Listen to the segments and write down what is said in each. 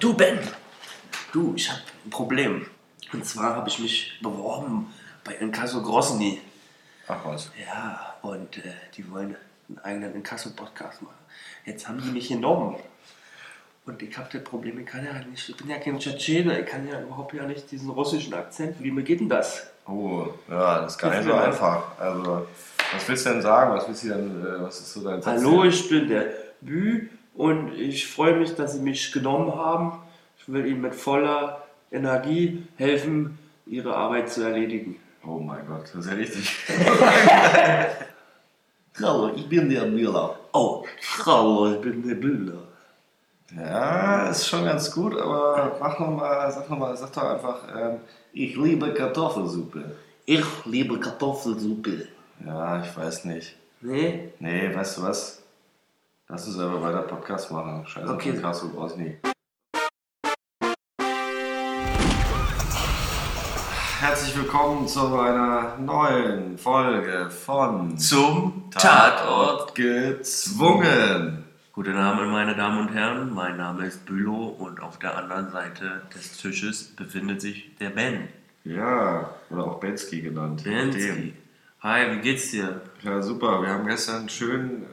Du, Ben! Du, ich habe ein Problem. Und zwar habe ich mich beworben bei Inkasso Grosny. Ach was. Ja, und äh, die wollen einen eigenen Inkasso-Podcast machen. Jetzt haben die mich genommen. Und ich habe das Problem, ich kann ja nicht, ich bin ja kein Tschetschene, ich kann ja überhaupt ja nicht diesen russischen Akzent. Wie geht denn das? Oh, ja, das ist gar nicht so Ja. einfach. Also, was willst du denn sagen? Was willst du denn, äh, was ist so dein Satz? Hallo, ich bin der Bü und ich freue mich, dass Sie mich genommen haben. Ich will Ihnen mit voller Energie helfen, Ihre Arbeit zu erledigen. Oh mein Gott, das ist ja richtig. Hallo, ich bin der Müller. Oh, Frau, ich bin der Bilder. Ja, ist schon ganz gut, aber mach noch mal, sag noch mal, sag doch einfach, ähm, ich liebe Kartoffelsuppe. Ich liebe Kartoffelsuppe. Ja, ich weiß nicht. Nee? Nee, weißt du was? Lass uns aber weiter Podcast machen. Scheiße, Okay. Podcast, du brauchst nie. Herzlich willkommen zu einer neuen Folge von Zum Tatort gezwungen. Guten Abend, meine Damen und Herren. Mein Name ist Bülow und auf der anderen Seite des Tisches befindet sich der Ben. Ja, oder auch Bensky genannt. Bensky. Hi, wie geht's dir? Ja, super. Wir haben gestern schön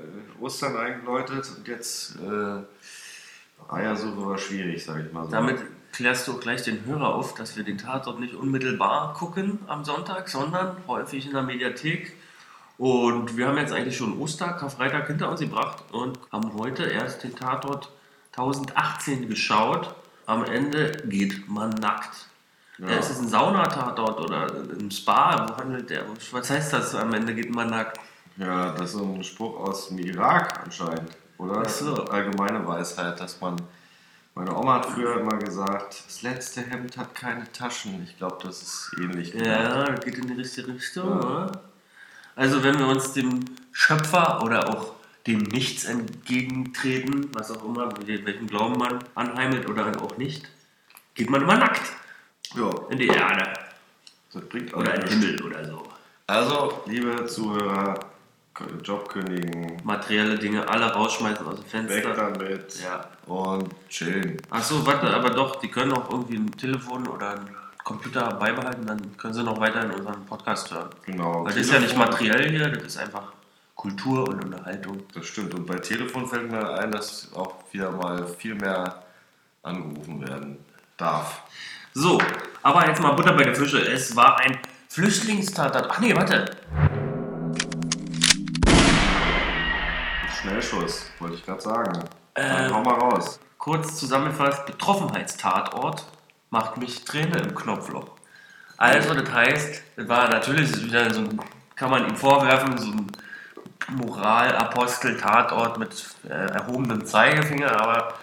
äh, Ostern eingeläutet und jetzt äh, Eiersuche war schwierig, sag ich mal so. Damit klärst du gleich den Hörer auf, dass wir den Tatort nicht unmittelbar gucken am Sonntag, sondern häufig in der Mediathek. Und wir haben jetzt eigentlich schon Oster, Karfreitag hinter uns gebracht und haben heute erst den Tatort 1018 geschaut. Am Ende geht man nackt. Ja. Ist es ein Saunatatort oder ein Spa? Wo handelt der? Was heißt das? Am Ende geht man nackt. Ja, das ist so ein Spruch aus dem Irak anscheinend, oder? Ach so. Allgemeine Weisheit, dass man. Meine Oma hat früher immer gesagt, das letzte Hemd hat keine Taschen. Ich glaube, das ist ähnlich. Ja, das geht in die richtige Richtung. Ja. Oder? Also wenn wir uns dem Schöpfer oder auch dem Nichts entgegentreten, was auch immer, welchen Glauben man anheimelt oder auch nicht, geht man immer nackt Ja, in die Erde das bringt oder in den. Himmel oder so. Also, liebe Zuhörer, Job kündigen, Materielle Dinge alle rausschmeißen aus dem weg Fenster. damit Ja. und chillen. Achso, warte, aber doch, die können auch irgendwie ein Telefon oder ein Computer beibehalten, dann können sie noch weiter in unseren Podcast hören. Genau. Weil das ist ja nicht Telefon- materiell hier, das ist einfach Kultur und Unterhaltung. Das stimmt. Und bei Telefon fällt mir ein, dass auch wieder mal viel mehr angerufen werden darf. So, aber jetzt mal Butter bei der Fische. Es war ein Flüchtlingstatort. Ach nee, warte. Schnellschuss, wollte ich gerade sagen. Ähm. Dann hau mal raus. Kurz zusammengefasst, Betroffenheitstatort macht mich Träne im Knopfloch. Also, das heißt, das war natürlich wieder so ein, kann man ihm vorwerfen, so ein Moralapostel-Tatort mit äh, erhobenem Zeigefinger, aber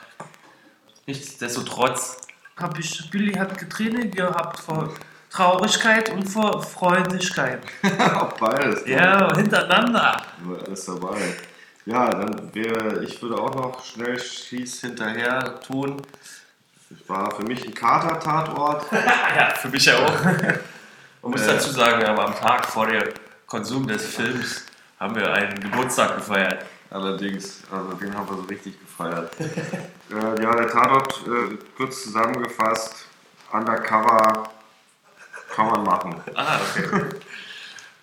nichtsdestotrotz hab ich, Billy hat Träne gehabt vor Traurigkeit und vor Freundlichkeit. Auch beides. ne? Ja, hintereinander. War Alles dabei. Ja, dann wäre, ich würde auch noch schnell schieß hinterher tun. Es war für mich ein Kater-Tatort. Ja, für mich ja auch. Man muss Äh. dazu sagen, aber am Tag vor dem Konsum des Films haben wir einen Geburtstag gefeiert. Allerdings, also den haben wir so richtig gefeiert. äh, ja, der Tatort, äh, kurz zusammengefasst, undercover kann man machen. Ah, okay.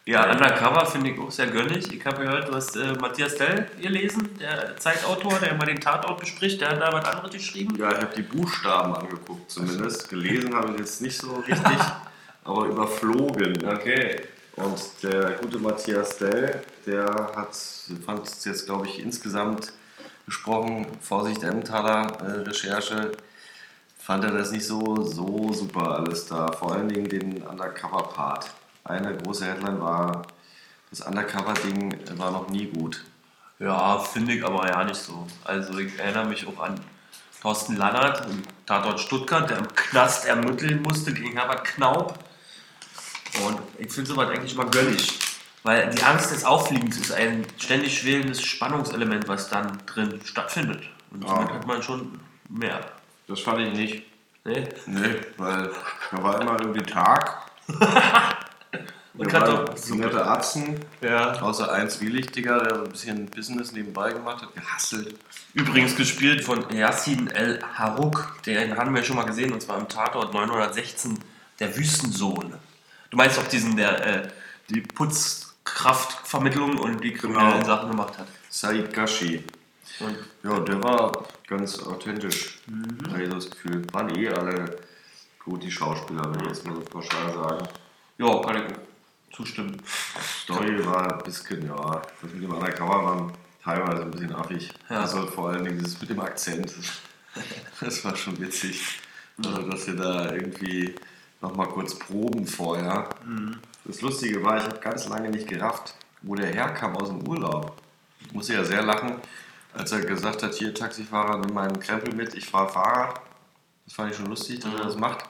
Ja, Undercover finde ich auch sehr gönnig. Ich habe gehört, du hast äh, Matthias Dell gelesen, der Zeitautor, der immer den Tatort bespricht, der hat da was anderes geschrieben. Ja, ich habe die Buchstaben angeguckt zumindest. Gelesen habe ich jetzt nicht so richtig, aber überflogen. Okay. Und der gute Matthias Dell, der hat, fand es jetzt, glaube ich, insgesamt gesprochen, Vorsicht Emmentaler äh, Recherche, fand er das nicht so, so super alles da. Vor allen Dingen den Undercover-Part. Eine große Headline war, das Undercover-Ding war noch nie gut. Ja, finde ich aber ja nicht so. Also ich erinnere mich auch an Thorsten Lannert im Tatort Stuttgart, der im Knast ermitteln musste gegen Herbert Knaub. Und ich finde sowas eigentlich immer gönnig. Weil die Angst des Auffliegens ist ein ständig schwelendes Spannungselement, was dann drin stattfindet. Und somit Ah. hat man schon mehr. Das fand ich nicht. Ne? Nee, weil da war immer irgendwie Tag. Und Da waren Kartoffelsuppe. nette Atzen, Ja. außer ein Zwielichtiger, der so ein bisschen Business nebenbei gemacht hat, gehasselt. Übrigens gespielt von Yassin El Harouk, den haben wir schon mal gesehen, und zwar im Tatort 916, der Wüstensohn. Du meinst auch diesen, der äh, die Putzkraftvermittlung und die kriminellen Genau. Sachen gemacht hat. Said Gashi. Und Ja, der war ganz authentisch. Mhm. Habe ich so das Gefühl. Waren eh alle gut, die Schauspieler, wenn ich jetzt mal so pauschal sagen. Ja, kann ich zustimmen. Story war ein bisschen, ja, das mit dem Undercover war teilweise ein bisschen affig. Ja. Also vor allem dieses mit dem Akzent, das war schon witzig. Also, dass wir da irgendwie nochmal kurz proben vorher. Mhm. Das Lustige war, ich habe ganz lange nicht gerafft, wo der herkam aus dem Urlaub. Ich musste ja sehr lachen, als er gesagt hat, hier Taxifahrer, nimm meinen Krempel mit, ich fahre Fahrrad. Das fand ich schon lustig, dass er das macht.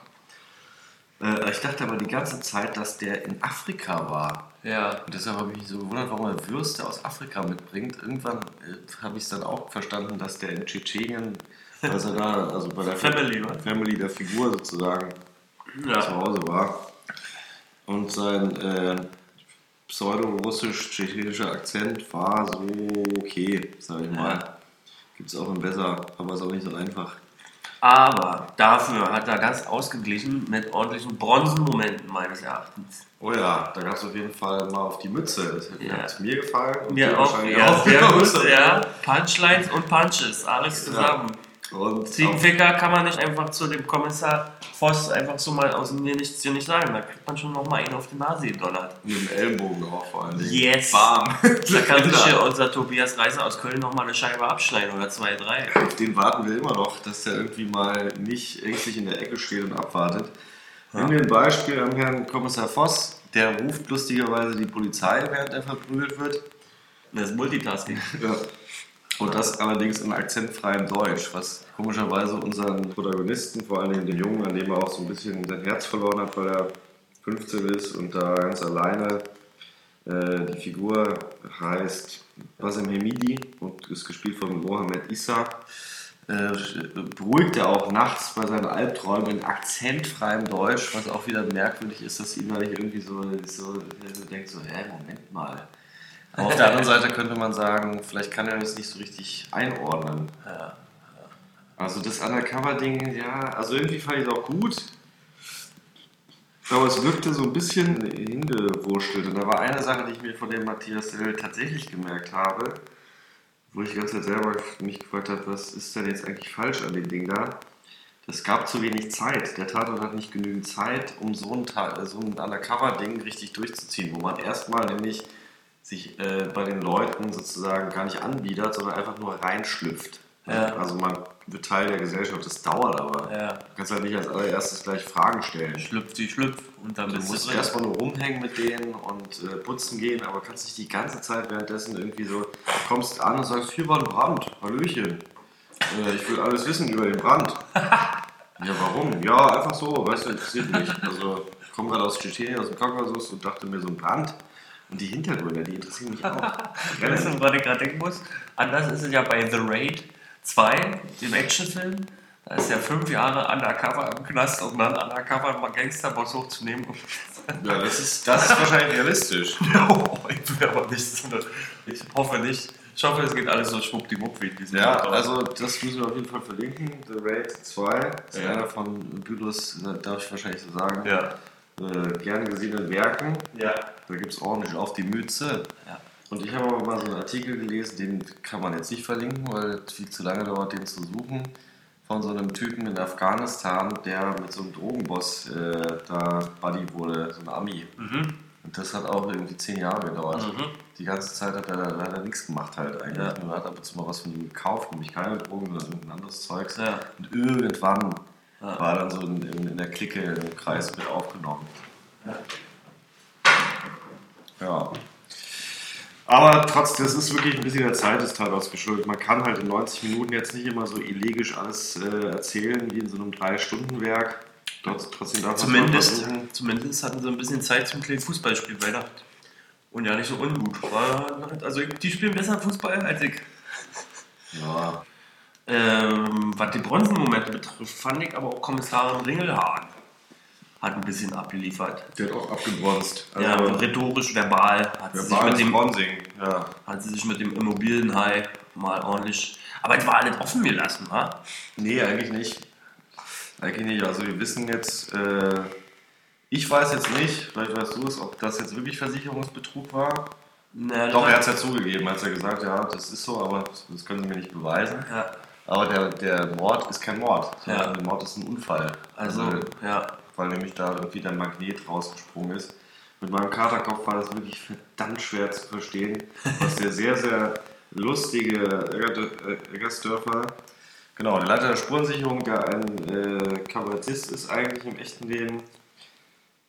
Äh, ich dachte aber die ganze Zeit, dass der in Afrika war. Ja. Und deshalb habe ich mich so gewundert, warum er Würste aus Afrika mitbringt. Irgendwann äh, habe ich es dann auch verstanden, dass der in Tschetschenien, also da, also bei der Family, ne? Family der Figur sozusagen zu Ja. Hause war. Und sein äh, pseudo-russisch-tschechischer Akzent war so okay, sag ich mal. Ja. Gibt es auch im Besser, aber ist auch nicht so einfach. Aber dafür hat er ganz ausgeglichen mit ordentlichen Bronzenmomenten meines Erachtens. Oh ja, da gab es auf jeden Fall mal auf die Mütze. Das hat, Ja. mir gefallen. und Mir auch, ja, sehr gut, ja. Punchlines und Punches, alles zusammen. Und Ziegenficker kann man nicht einfach zu dem Kommissar Voss einfach so mal aus dem Mir nichts hier nicht sagen. Da kriegt man schon noch mal einen auf die Nase gedonnert. mit dem Ellbogen auch vor allem. Yes! Bam! Da kann sich hier unser Tobias Reiser aus Köln noch mal eine Scheibe abschneiden oder zwei, drei. Auf den warten wir immer noch, dass der irgendwie mal nicht ängstlich in der Ecke steht und abwartet. Nehmen wir ein Beispiel am Herrn Kommissar Voss. Der ruft lustigerweise die Polizei, während er verprügelt wird. Das ist Multitasking. Ja. Und das allerdings in akzentfreiem Deutsch, was komischerweise unseren Protagonisten, vor allem den Jungen, an dem er auch so ein bisschen sein Herz verloren hat, weil er 15 ist und da ganz alleine. Äh, die Figur heißt Basim Hemidi und ist gespielt von Mohamed Issa. Äh, beruhigt er auch nachts bei seinen Albträumen in akzentfreiem Deutsch, was auch wieder merkwürdig ist, dass ihn da nicht irgendwie so, so, so denkt, so, hä, Moment mal. Aber auf der anderen Seite könnte man sagen, vielleicht kann er das nicht so richtig einordnen. Ja. Also das Undercover-Ding, ja, also irgendwie fand ich es auch gut. Aber es wirkte so ein bisschen hingewurschtelt. Und da war eine Sache, die ich mir von dem Matthias Dell tatsächlich gemerkt habe, wo ich die ganze Zeit selber mich gefragt habe, was ist denn jetzt eigentlich falsch an dem Ding da? Es gab zu wenig Zeit. Der Tatort hat nicht genügend Zeit, um so ein, so ein Undercover-Ding richtig durchzuziehen, wo man erstmal nämlich sich äh, bei den Leuten sozusagen gar nicht anbietet, sondern einfach nur reinschlüpft. Ja. Also man wird Teil der Gesellschaft, das dauert aber. Ja. Du kannst halt nicht als allererstes gleich Fragen stellen. Schlüpft die Schlüpf und dann Du bist du musst drin. erstmal nur rumhängen mit denen und äh, putzen gehen, aber kannst nicht die ganze Zeit währenddessen irgendwie so, du kommst an und sagst, hier war ein Brand, Hallöchen. Äh, ich will alles wissen über den Brand. ja, warum? Ja, einfach so, weißt du, interessiert mich. Also, ich komme gerade aus Tschetschenien, aus dem Kaukasus und dachte mir so ein Brand. Und die Hintergründe, die interessieren mich auch. Weißt du, woran ich gerade denken muss? Anders ist es ja bei The Raid 2, dem Actionfilm. Da ist er fünf Jahre undercover im Knast, um dann undercover mal Gangsterboss hochzunehmen. Ja, das ist, das ist wahrscheinlich realistisch. oh, ich will aber nicht Ich hoffe nicht. Ich hoffe, es geht alles so schwuppdiwupp wie in diesem Ja, Tatort. also das müssen wir auf jeden Fall verlinken. The Raid 2 ist Ja. einer von Bülos, darf ich wahrscheinlich so sagen, Ja. Äh, gerne gesehenen Werken. Ja. Da gibt es ordentlich auf die Mütze. Ja. Und ich habe aber mal so einen Artikel gelesen, den kann man jetzt nicht verlinken, weil es viel zu lange dauert, den zu suchen. Von so einem Typen in Afghanistan, der mit so einem Drogenboss äh, da Buddy wurde, so ein Ami. Mhm. Und das hat auch irgendwie zehn Jahre gedauert. Mhm. Die ganze Zeit hat er, hat er nichts gemacht halt eigentlich. Ja. Nur hat ab und zu mal was von ihm gekauft, nämlich keine Drogen, sondern irgendein anderes Zeugs. Ja. Und irgendwann. War er dann so in, in, in der Clique, im Kreis mit aufgenommen. Ja. Aber trotzdem, das ist wirklich ein bisschen der Zeit des Tatorts geschuldet. Man kann halt in 90 Minuten jetzt nicht immer so elegisch alles äh, erzählen wie in so einem 3-Stunden-Werk. Trotz- Trotzdem darf Zumindest, zumindest hatten sie ein bisschen Zeit zum kleinen Fußballspiel bei Nacht. Und ja, nicht so ungut. War, also die spielen besser Fußball als ich. Ja, Ähm, was die Bronzenmomente betrifft, fand ich aber auch Kommissarin Ringelhahn. hat ein bisschen abgeliefert. Der hat auch abgebronzt. ja, rhetorisch, verbal hat sie, sich mit dem, Bronzing. Ja. hat sie sich mit dem Immobilienhai mal ordentlich. Aber es war alles offen gelassen, wa? Nee, eigentlich nicht. Eigentlich nicht. Also wir wissen jetzt, äh, ich weiß jetzt nicht, vielleicht weißt du es, ob das jetzt wirklich Versicherungsbetrug war. Na, Doch, er hat es ja zugegeben, er hat ja gesagt, ja, das ist so, aber das können sie mir nicht beweisen. Ja, Aber der, der Mord ist kein Mord. Ja. Der Mord ist ein Unfall. also, ja. weil nämlich da irgendwie der Magnet rausgesprungen ist. Mit meinem Katerkopf war das wirklich verdammt schwer zu verstehen, was der sehr, sehr lustige Egger- Eggersdörfer, genau, der Leiter der Spurensicherung, der ein äh, Kabarettist ist eigentlich im echten Leben,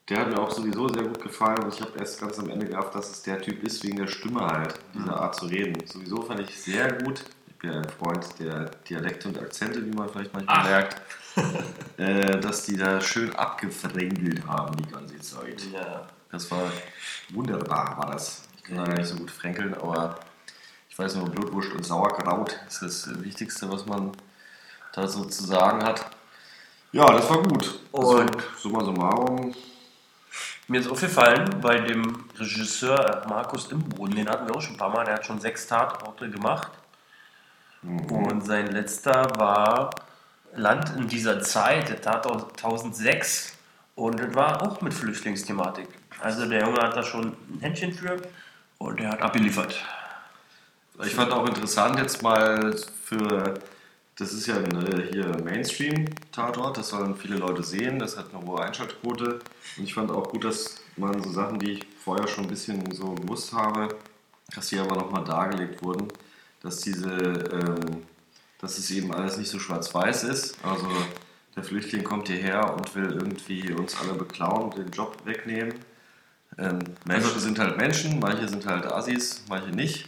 der hat mir auch sowieso sehr gut gefallen und ich habe erst ganz am Ende gedacht, dass es der Typ ist, wegen der Stimme halt, dieser Art zu reden. Sowieso fand ich sehr gut. Bin ein Freund der Dialekte und Akzente, wie man vielleicht manchmal Ach. merkt äh, dass die da schön abgefrängelt haben die ganze Zeit. ja. Das war wunderbar, war das. Ich kann da nicht so gut fränkeln, aber ich weiß nur, Blutwurst und Sauerkraut ist das Wichtigste, was man da so zu sagen hat. Ja, das war gut. Und- also, summa summarum, Mir ist aufgefallen, bei dem Regisseur Markus Imboden, den hatten wir auch schon ein paar Mal, der hat schon sechs Tatorte gemacht. Und sein letzter war Land in dieser Zeit, der Tatort 1006. Und das war auch mit Flüchtlingsthematik. Also der Junge hat da schon ein Händchen für und der hat abgeliefert. Ich fand auch interessant jetzt mal für, das ist ja hier Mainstream-Tatort, das sollen viele Leute sehen, das hat eine hohe Einschaltquote und ich fand auch gut, dass man so Sachen, die ich vorher schon ein bisschen so gewusst habe, dass die aber nochmal dargelegt wurden, dass diese, ähm, dass es eben alles nicht so schwarz-weiß ist, also der Flüchtling kommt hierher und will irgendwie uns alle beklauen und den Job wegnehmen. Ähm, Menschen sind halt Menschen, manche sind halt Assis, manche nicht.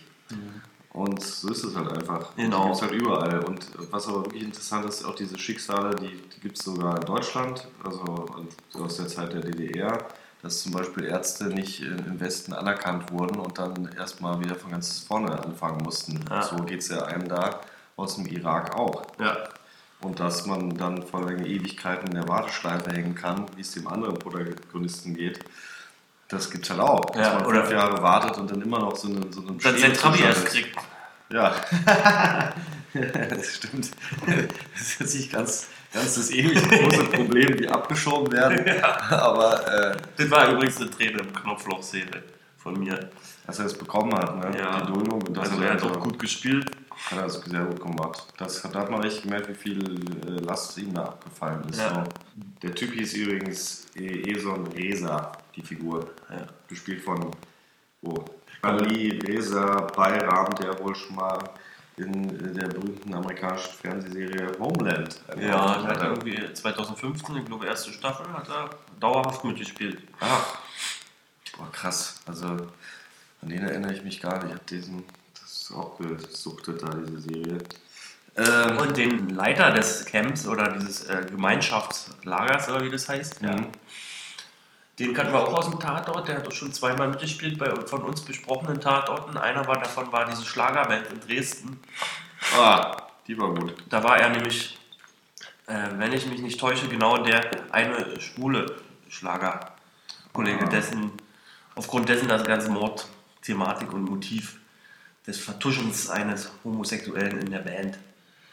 Und so ist es halt einfach. Genau. Gibt es halt überall. Und was aber wirklich interessant ist, auch diese Schicksale, die, die gibt es sogar in Deutschland, also aus der Zeit der DDR, dass zum Beispiel Ärzte nicht im Westen anerkannt wurden und dann erstmal wieder von ganz vorne anfangen mussten. Ja. So geht es ja einem da aus dem Irak auch. Ja. Und dass man dann vor allem Ewigkeiten in der Warteschleife hängen kann, wie es dem anderen Protagonisten geht, das gibt's halt auch. Dass Ja, man oder- fünf Jahre wartet und dann immer noch so eine, so eine Dann sein Trabi erst kriegt. Ja. das stimmt. Das ist jetzt nicht ganz, ganz das ewig große Problem, wie abgeschoben werden. Aber äh, Das war übrigens eine Träne im Knopfloch-Szene von mir. dass er es bekommen hat, ne? Ja. die Duldung. Und das Also hat er hat auch gut gespielt. Hat er also sehr gut gemacht. Das, da hat man richtig gemerkt, wie viel äh, Last ihm da abgefallen ist. Ja. So. Der Typ hieß übrigens äh, Eson Reza, die Figur. Ja. Gespielt von oh, Ali Reza Bayram, der wohl schon mal in der berühmten amerikanischen Fernsehserie Homeland Ja, Auftritt er hat irgendwie 2015, ich glaube erste Staffel, hat er dauerhaft mitgespielt. Ach, boah, krass. Also an den erinnere ich mich gar nicht. Ich habe diesen, das ist auch gesuchtet da, diese Serie. Ähm, Und den Leiter des Camps oder dieses äh, Gemeinschaftslagers oder wie das heißt, ja. Den kannten wir auch aus dem Tatort. Der hat auch schon zweimal mitgespielt bei von uns besprochenen Tatorten. Einer war davon war diese Schlagerband in Dresden. ah, die war gut. Da war er nämlich, äh, wenn ich mich nicht täusche, genau der eine schwule Schlagerkollege, Ah. dessen aufgrund dessen das ganze Mordthematik und Motiv des Vertuschens eines Homosexuellen in der Band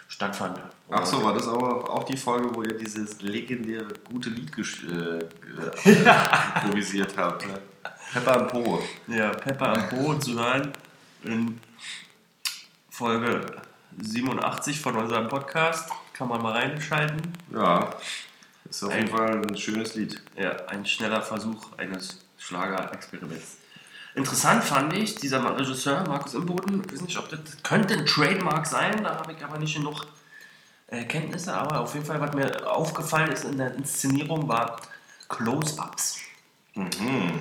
stattfand. Ach so, war das aber auch die Folge, wo ihr dieses legendäre gute Lied äh, äh, improvisiert habt? Ne? Pepper am Po. Ja, Pepper am Po zu hören in Folge 87 von unserem Podcast. Kann man mal reinschalten. Ja, ist auf Ein- jeden Fall ein schönes Lied. Ja, ein schneller Versuch eines Schlagerexperiments. Interessant fand ich, dieser Regisseur Markus Imboden, ich weiß nicht, ob das, das könnte ein Trademark sein, da habe ich aber nicht genug äh, Kenntnisse, aber auf jeden Fall, was mir aufgefallen ist in der Inszenierung, war Close-Ups. Mhm.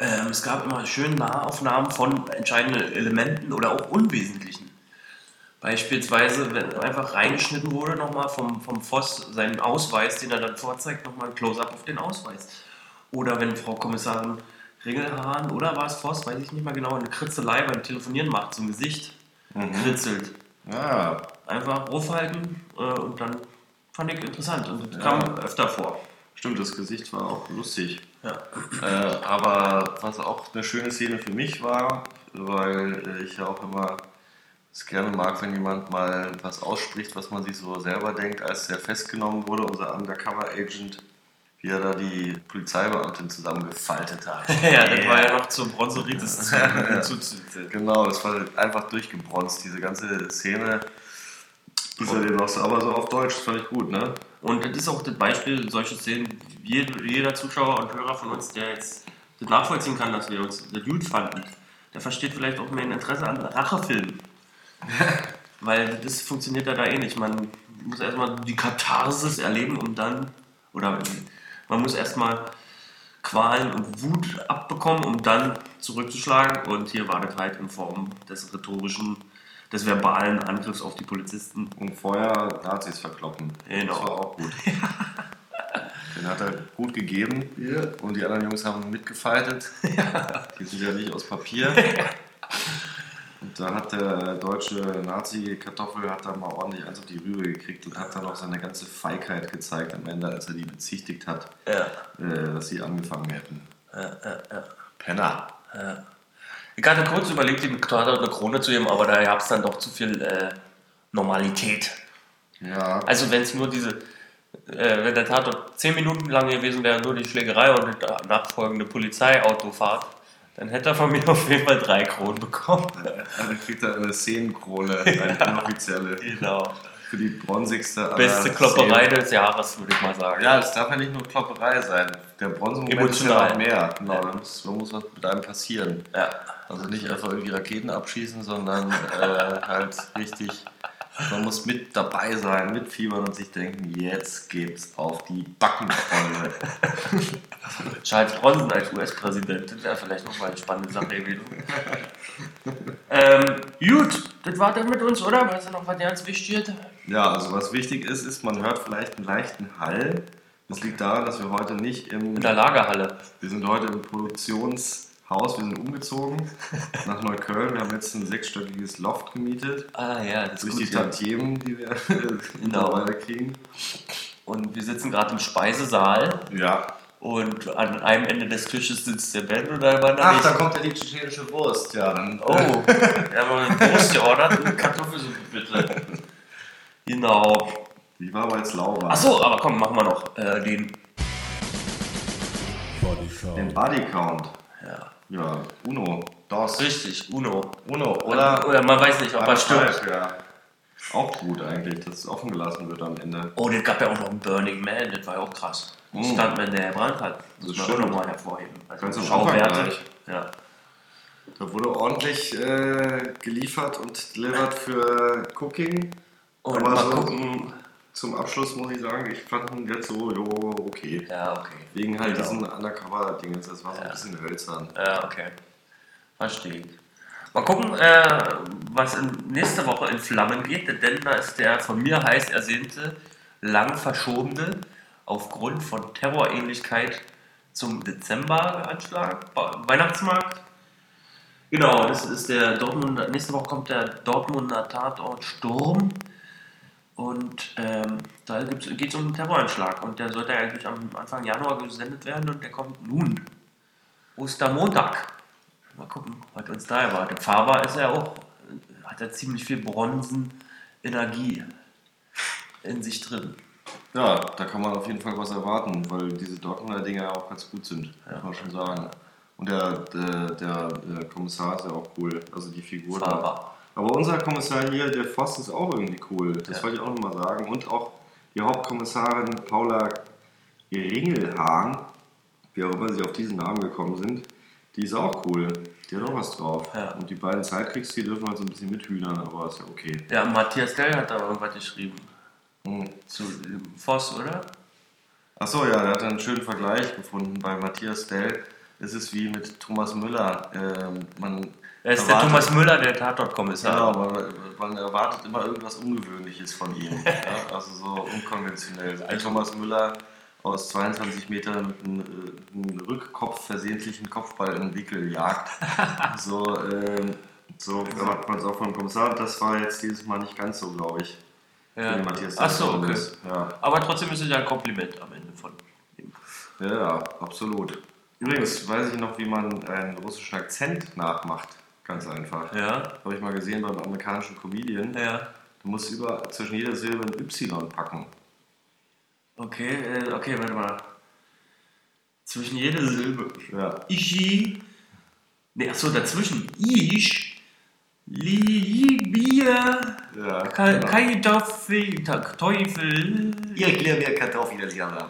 Ähm, es gab immer schöne Nahaufnahmen von entscheidenden Elementen oder auch unwesentlichen. Beispielsweise, wenn einfach reingeschnitten wurde, nochmal vom, vom Voss seinen Ausweis, den er dann vorzeigt, nochmal ein Close-Up auf den Ausweis. Oder wenn Frau Kommissarin Ringelhahn oder war es Voss, weiß ich nicht mehr genau, eine Kritzelei beim Telefonieren macht zum Gesicht, kritzelt. Ja, Einfach aufhalten äh, und dann fand ich interessant und das kam öfter vor. Stimmt, das Gesicht war auch lustig. Ja. Äh, aber was auch eine schöne Szene für mich war, weil äh, ich ja auch immer es gerne mag, wenn jemand mal was ausspricht, was man sich so selber denkt, als er festgenommen wurde, unser Undercover-Agent, wie er da die Polizeibeamtin zusammengefaltet hat. ja, das war ja noch zum Bronzeritis hinzuzuziehen. Genau, das war einfach durchgebronzt, diese ganze Szene. Ist ja den auch so, aber so auf Deutsch, das fand ich gut, ne? Und das ist auch das Beispiel, solche Szenen, jeder, jeder Zuschauer und Hörer von uns, der jetzt das nachvollziehen kann, dass wir uns das gut fanden, der versteht vielleicht auch mehr ein Interesse an Rachefilmen. Weil das funktioniert ja da eh nicht. Man muss erstmal die Katharsis erleben und dann, oder man muss erstmal Qualen und Wut abbekommen, um dann zurückzuschlagen. Und hier war das halt in Form des rhetorischen, des verbalen Angriffs auf die Polizisten. Und vorher Nazis verkloppen. Genau. Das war auch gut. Den hat er gut gegeben. Und die anderen Jungs haben mitgefaltet. Die sind ja nicht aus Papier. Da hat der deutsche Nazi-Kartoffel hat da mal ordentlich eins auf die Rübe gekriegt und hat dann auch seine ganze Feigheit gezeigt am Ende, als er die bezichtigt hat, Ja. äh, dass sie angefangen hätten. Ja, ja, ja. Penner. Ich hatte kurz überlegt, ihm Tatort eine Krone zu geben, aber da gab es dann doch zu viel äh, Normalität. Ja. Also wenn es nur diese, äh, wenn der Tatort 10 Minuten lang gewesen wäre, nur die Schlägerei und die nachfolgende Polizeiautofahrt, dann hätte er von mir auf jeden Fall drei Kronen bekommen. Dann kriegt er eine Szenenkrone, eine inoffizielle. Genau. Für die bronzigste Beste Klopperei Szenen. des Jahres, würde ich mal sagen. Ja, es darf ja nicht nur Klopperei sein. Der Bronzemoment ist ja noch mehr. Genau, Ja. da muss, da muss was mit einem passieren. ja. Also nicht einfach irgendwie Raketen abschießen, sondern äh, halt richtig. Man muss mit dabei sein, mitfiebern und sich denken, jetzt geht's auf die Backenfreunde. Charles Bronson als US-Präsident, das wäre vielleicht noch mal eine spannende Sache gewesen. ähm, gut, das war dann mit uns, oder? Weißt du noch, was ganz wichtig ist? Ja, also was wichtig ist, ist, man hört vielleicht einen leichten Hall. Das liegt daran, dass wir heute nicht im. In der Lagerhalle. Wir sind heute im Produktionshaus, wir sind umgezogen nach Neukölln. Wir haben jetzt ein sechsstöckiges Loft gemietet. Ah ja, das Durch ist die gut. ja. Tantiemen, die wir Genau. mittlerweile kriegen. Und wir sitzen gerade im Speisesaal Ja. und an einem Ende des Tisches sitzt der Ben und da war da Ach, nicht. da kommt ja die tschetschenische Wurst. Ja, dann. Oh, wir haben eine Wurst geordert und Kartoffelsuppe bitte. Genau. Die war aber jetzt lauwarm. Achso, aber komm, machen wir noch äh, den. Den Body Count. Ja. Ja, Uno. DOS. Richtig, Uno. Uno. Oder, Oder. man weiß nicht, ob er stirbt. Ja. Auch gut eigentlich, dass es offen gelassen wird am Ende. Oh, das gab ja auch noch einen Burning Man, das war ja auch krass. Ein Mm. Stuntman, der gebrannt hat. Das muss man auch nochmal hervorheben. Also Ganz am Anfang gleich. Ja. Da wurde ordentlich äh, geliefert und delivered für Cooking. Und Aber mal so- gucken. Zum Abschluss muss ich sagen, ich fand ihn jetzt so, jo, okay. Ja, okay. Wegen halt Genau. diesen Undercover-Dingens, das war so ein Ja. bisschen hölzern. Ja, okay. Verstehe. Mal gucken, äh, was in, nächste Woche in Flammen geht, denn da ist der von mir heiß ersehnte, lang verschobene, aufgrund von Terrorähnlichkeit zum Dezemberanschlag, Weihnachtsmarkt. Genau, das ist der Dortmunder, nächste Woche kommt der Dortmunder Tatort Sturm. Und ähm, da geht es um einen Terroranschlag und der sollte eigentlich am Anfang Januar gesendet werden und der kommt nun. Ostermontag. Mal gucken, was uns da erwartet. Faber ist ja auch, hat ja ziemlich viel Bronzenenergie in sich drin. Ja, da kann man auf jeden Fall was erwarten, weil diese Dortmunder Dinger ja auch ganz gut sind, muss man schon sagen. Und der, der, der, der Kommissar ist ja auch cool, also die Figur da. Aber unser Kommissar hier, der Voss, ist auch irgendwie cool. Das Ja. wollte ich auch nochmal sagen. Und auch die Hauptkommissarin Paula Ringelhahn, wie auch immer sie auf diesen Namen gekommen sind, die ist auch cool. Die hat auch was drauf. Ja. Und die beiden Sidekriegs, die dürfen halt so ein bisschen mithühnern, aber ist ja okay. Ja, Matthias Dell hat da irgendwas geschrieben. Hm. Zu Voss, oder? Achso, ja, der hat einen schönen Vergleich gefunden. Bei Matthias Dell ist es wie mit Thomas Müller. Ähm, man Er ist der erwartet- Thomas Müller, der Tatortkommissar. Genau, aber man erwartet immer irgendwas Ungewöhnliches von ihm. ja? Also so unkonventionell. Ein Thomas Müller aus 22 Metern mit einem, äh, einem Rückkopf versehentlichen Kopfball in den Wickel jagt. So, ähm, so erwartet man es auch vom Kommissar. Und das war jetzt dieses Mal nicht ganz so, glaube ich. Ja. Matthias Ach so, okay. Ja. Aber trotzdem ist es ja ein Kompliment am Ende von ihm. Ja, ja, absolut. Übrigens weiß ich noch, wie man einen russischen Akzent nachmacht. Ganz einfach. Ja, Habe ich mal gesehen beim amerikanischen Comedian. ja. Du musst über, zwischen jeder Silbe ein Y packen. Okay, äh, okay, warte mal. Zwischen jeder Silbe. Ja. Ich. Ne, achso, dazwischen. Ich. Liebe. Ja, Ka genau. Ta- Teufel. Ich erkläre mir Kartoffeln, Jana.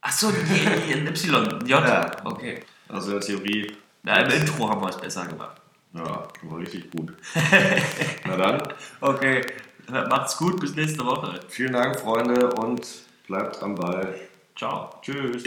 Achso, Y. J. Ja. Okay. Also in der Theorie, Na, im Intro haben wir es besser gemacht. ja, war richtig gut. Na dann, Okay. Macht's gut, bis nächste Woche. vielen Dank, Freunde, und bleibt am Ball. Ciao. Tschüss.